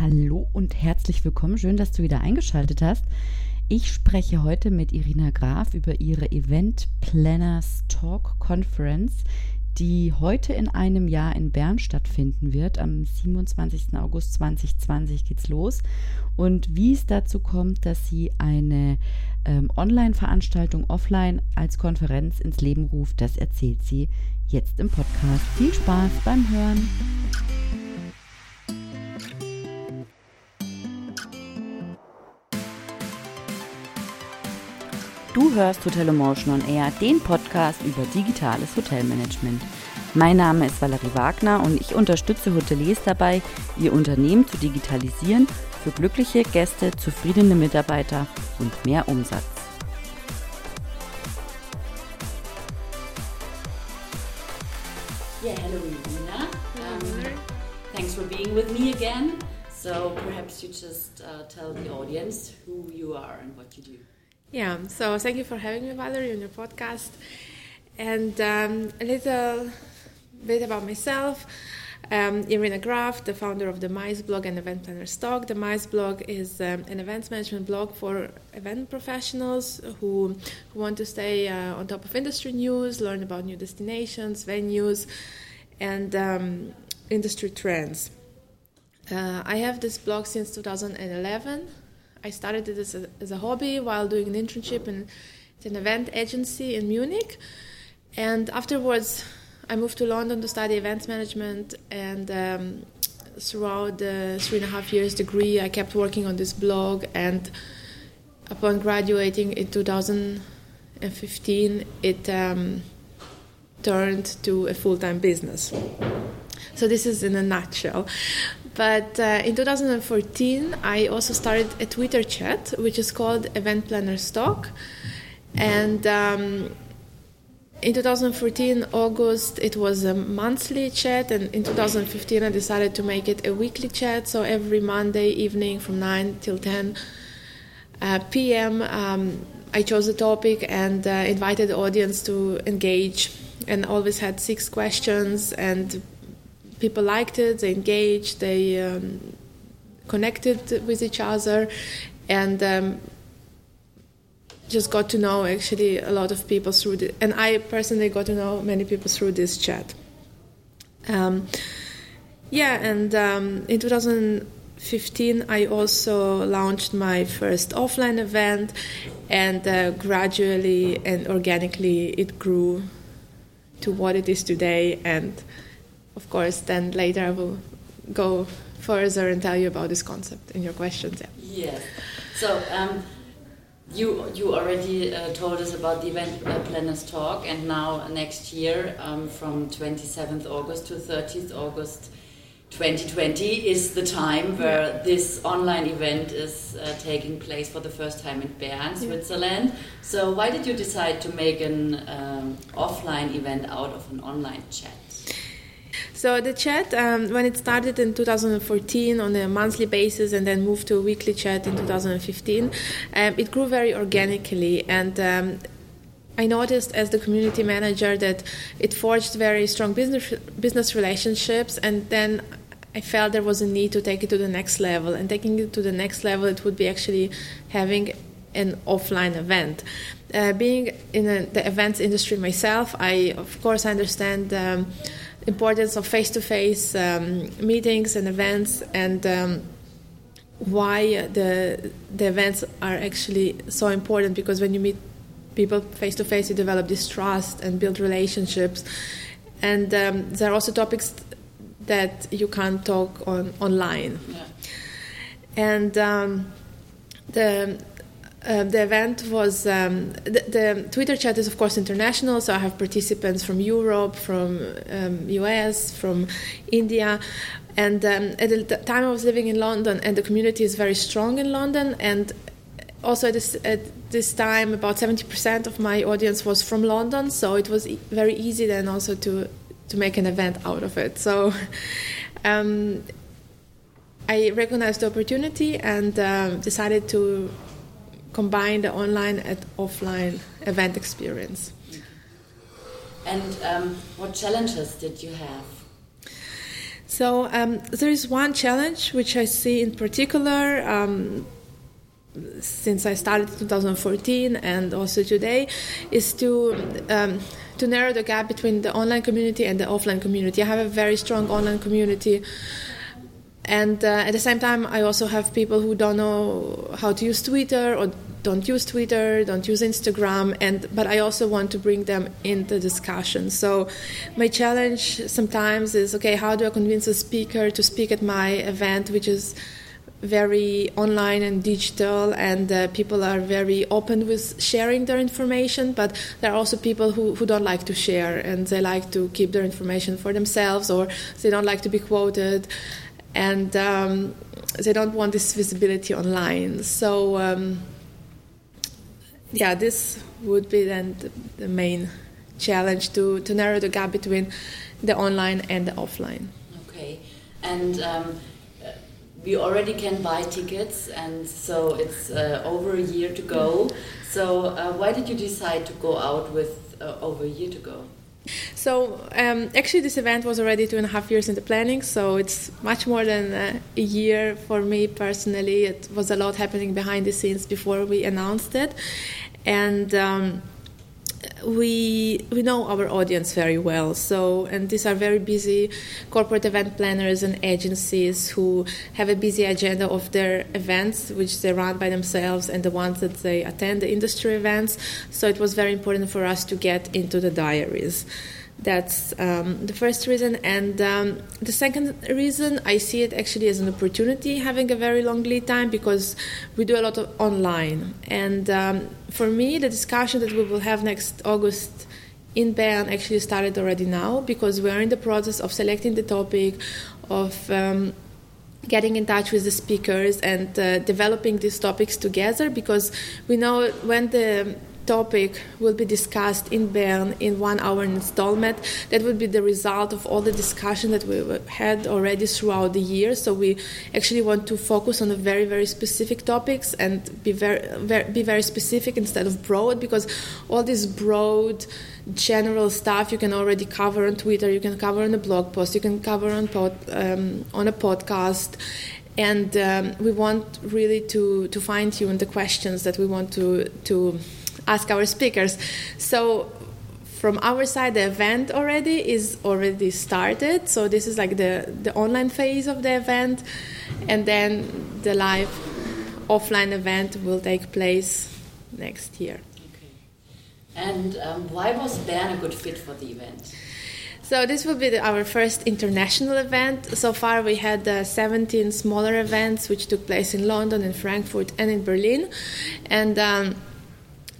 Hallo und herzlich willkommen. Schön, dass du wieder eingeschaltet hast. Ich spreche heute mit Irina Graf über ihre Event Planners Talk Conference, die heute in einem Jahr in Bern stattfinden wird. Am 27. August 2020 geht's los. Und wie es dazu kommt, dass sie eine ähm, Online-Veranstaltung offline als Konferenz ins Leben ruft, das erzählt sie jetzt im Podcast. Viel Spaß beim Hören. Du hörst Hotel Emotion on Air, den Podcast über digitales Hotelmanagement. Mein Name ist Valerie Wagner und ich unterstütze Hoteliers dabei, ihr Unternehmen zu digitalisieren für glückliche Gäste, zufriedene Mitarbeiter und mehr Umsatz. Yeah, hello, Irina. Um, thanks for being with me again. So perhaps you just uh, tell the audience who you are and what you do. Yeah, so thank you for having me, Valerie, on your podcast. And um, a little bit about myself. Um, Irina Graf, the founder of the MICE blog and Event Planners Talk. The MICE blog is um, an events management blog for event professionals who, who want to stay uh, on top of industry news, learn about new destinations, venues, and um, industry trends. Uh, I have this blog since 2011. I started it as a, as a hobby while doing an internship in, in an event agency in Munich. And afterwards, I moved to London to study events management, and um, throughout the three and a half years degree, I kept working on this blog. And upon graduating in 2015, it um, turned to a full time business. So, this is in a nutshell. But uh, in 2014, I also started a Twitter chat, which is called Event Planner Talk. And um, in 2014 august it was a monthly chat and in 2015 i decided to make it a weekly chat so every monday evening from 9 till 10 uh, p.m um, i chose a topic and uh, invited the audience to engage and always had six questions and people liked it they engaged they um, connected with each other and um, just got to know actually a lot of people through the, and I personally got to know many people through this chat. Um, yeah, and um, in 2015 I also launched my first offline event, and uh, gradually and organically it grew to what it is today. And of course, then later I will go further and tell you about this concept in your questions. Yeah. Yes. So. Um, you you already uh, told us about the event uh, planners talk, and now next year, um, from 27th August to 30th August, 2020 is the time where yeah. this online event is uh, taking place for the first time in Bern, Switzerland. Yeah. So, why did you decide to make an um, offline event out of an online chat? So the chat, um, when it started in 2014 on a monthly basis and then moved to a weekly chat in 2015, um, it grew very organically and. Um, I noticed as the community manager that it forged very strong business business relationships, and then I felt there was a need to take it to the next level. And taking it to the next level, it would be actually having an offline event. Uh, being in a, the events industry myself, I of course understand. Um, importance of face-to-face um, meetings and events and um, why the the events are actually so important because when you meet people face to face you develop this trust and build relationships and um, there are also topics that you can't talk on online yeah. and um, the uh, the event was um, the, the, Twitter chat is of course international, so I have participants from Europe, from um, US, from India, and um, at the time I was living in London, and the community is very strong in London, and also at this, at this time about 70% of my audience was from London, so it was e- very easy then also to to make an event out of it. So. Um, I recognized the opportunity and uh, decided to combine the online and offline event experience. And um, what challenges did you have? So um, there is one challenge which I see in particular. Um, since I started in 2014 and also today, is to um, to narrow the gap between the online community and the offline community. I have a very strong online community, and uh, at the same time, I also have people who don't know how to use Twitter or don't use Twitter, don't use Instagram, and but I also want to bring them into discussion. So my challenge sometimes is okay, how do I convince a speaker to speak at my event, which is very online and digital, and uh, people are very open with sharing their information. But there are also people who, who don't like to share, and they like to keep their information for themselves, or they don't like to be quoted, and um, they don't want this visibility online. So, um, yeah, this would be then the, main challenge to, to narrow the gap between the online and the offline. Okay, and um, we already can buy tickets, and so it's uh, over a year to go. So, uh, why did you decide to go out with uh, over a year to go? So, um, actually, this event was already two and a half years in the planning, so it's much more than a year for me personally. It was a lot happening behind the scenes before we announced it, and um, we we know our audience very well. So, and these are very busy corporate event planners and agencies who have a busy agenda of their events, which they run by themselves, and the ones that they attend the industry events. So, it was very important for us to get into the diaries. That's um, the first reason. And um, the second reason, I see it actually as an opportunity having a very long lead time because we do a lot of online. And um, for me, the discussion that we will have next August in Bern actually started already now because we are in the process of selecting the topic, of um, getting in touch with the speakers and uh, developing these topics together because we know when the topic will be discussed in Bern in one hour installment. That would be the result of all the discussion that we had already throughout the year. So we actually want to focus on a very, very specific topics and be very, very, be very specific instead of broad because all this broad general stuff you can already cover on Twitter, you can cover on a blog post, you can cover on pod, um, on a podcast, and um, we want really to to fine tune the questions that we want to to ask our speakers. So from our side, the event already is already started. So this is like the the online phase of the event, and then the live offline event will take place next year. Okay. And um, why was Bern a good fit for the event? So this will be the, our first international event. So far, we had uh, 17 smaller events, which took place in London, in Frankfurt, and in Berlin, and. Um,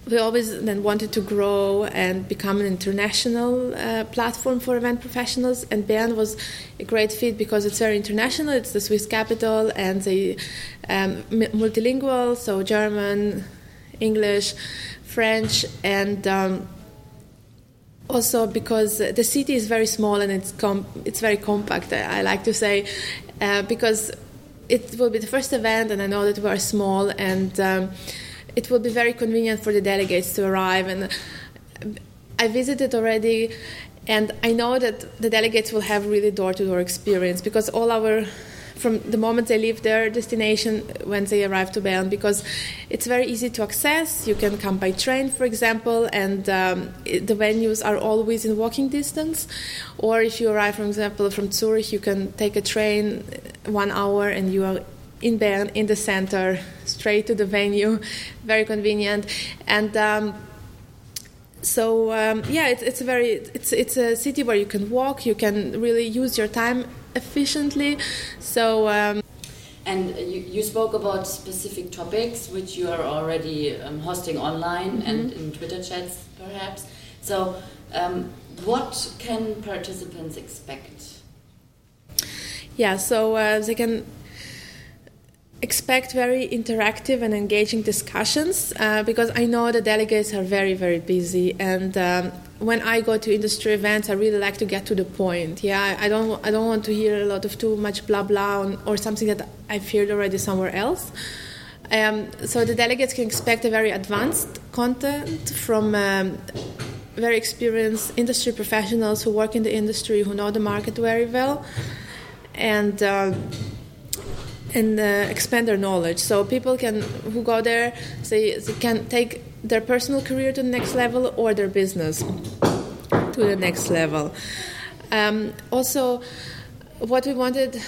we always then wanted to grow and become an international uh, platform for event professionals and Bern was a great fit because it's very international it's the Swiss capital and the um, multilingual so German English French and um, also because the city is very small and it's com- it's very compact I, like to say uh, because it will be the first event and I know that we are small and um, it will be very convenient for the delegates to arrive. And I visited already, and I know that the delegates will have really door-to-door experience because all our from the moment they leave their destination when they arrive to Bern because it's very easy to access. You can come by train, for example, and um, the venues are always in walking distance. Or if you arrive, for example, from Zurich, you can take a train one hour and you are in Bern, in the center, straight to the venue, very convenient. And um, so um, yeah, it's, it's a very it's it's a city where you can walk, you can really use your time efficiently. So. Um, and you, you spoke about specific topics which you are already um, hosting online mm -hmm. and in Twitter chats, perhaps. So, um, what can participants expect? Yeah, so uh, they can expect very interactive and engaging discussions uh, because I know the delegates are very, very busy. And um, when I go to industry events, I really like to get to the point. Yeah, I don't, I don't want to hear a lot of too much blah blah on, or something that I've heard already somewhere else. Um, so the delegates can expect a very advanced content from um, very experienced industry professionals who work in the industry, who know the market very well and. Uh, and uh, expand their knowledge. So people can who go there, they, they can take their personal career to the next level or their business to the next level. Um, also, what we wanted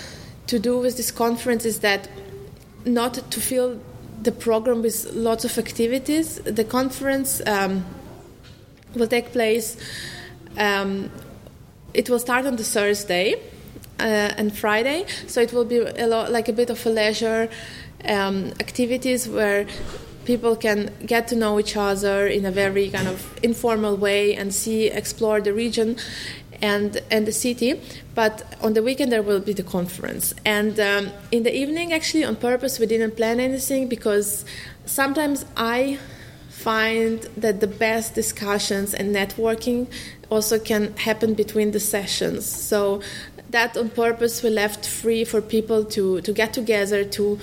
to do with this conference is that not to fill the program with lots of activities. The conference um, will take place. Um, it will start on the Thursday uh, and Friday, so it will be a lot like a bit of a leisure um, activities where people can get to know each other in a very kind of informal way and see explore the region and and the city. But on the weekend there will be the conference. And um, in the evening actually on purpose we didn't plan anything because sometimes i find that the best discussions and networking also can happen between the sessions. So that on purpose we left free for people to to get together to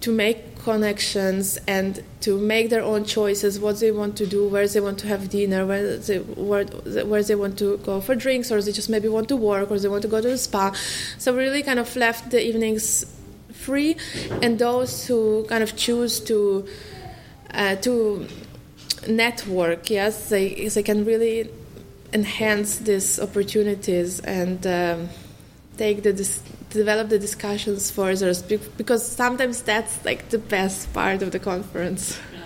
to make connections and to make their own choices what they want to do where they want to have dinner where they where, where they want to go for drinks or they just maybe want to work or they want to go to the spa. So we really kind of left the evenings free and those who kind of choose to uh, to network yes they they can really enhance these opportunities and um, take the dis- develop the discussions further because sometimes that's like the best part of the conference. Yeah.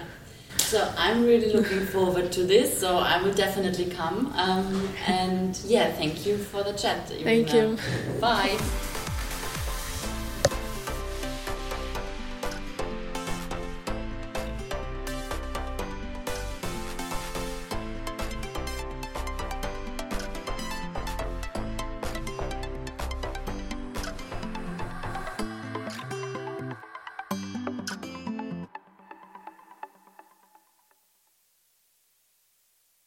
So I'm really looking forward to this. So I will definitely come. Um, and yeah, thank you for the chat. Thank you. Bye.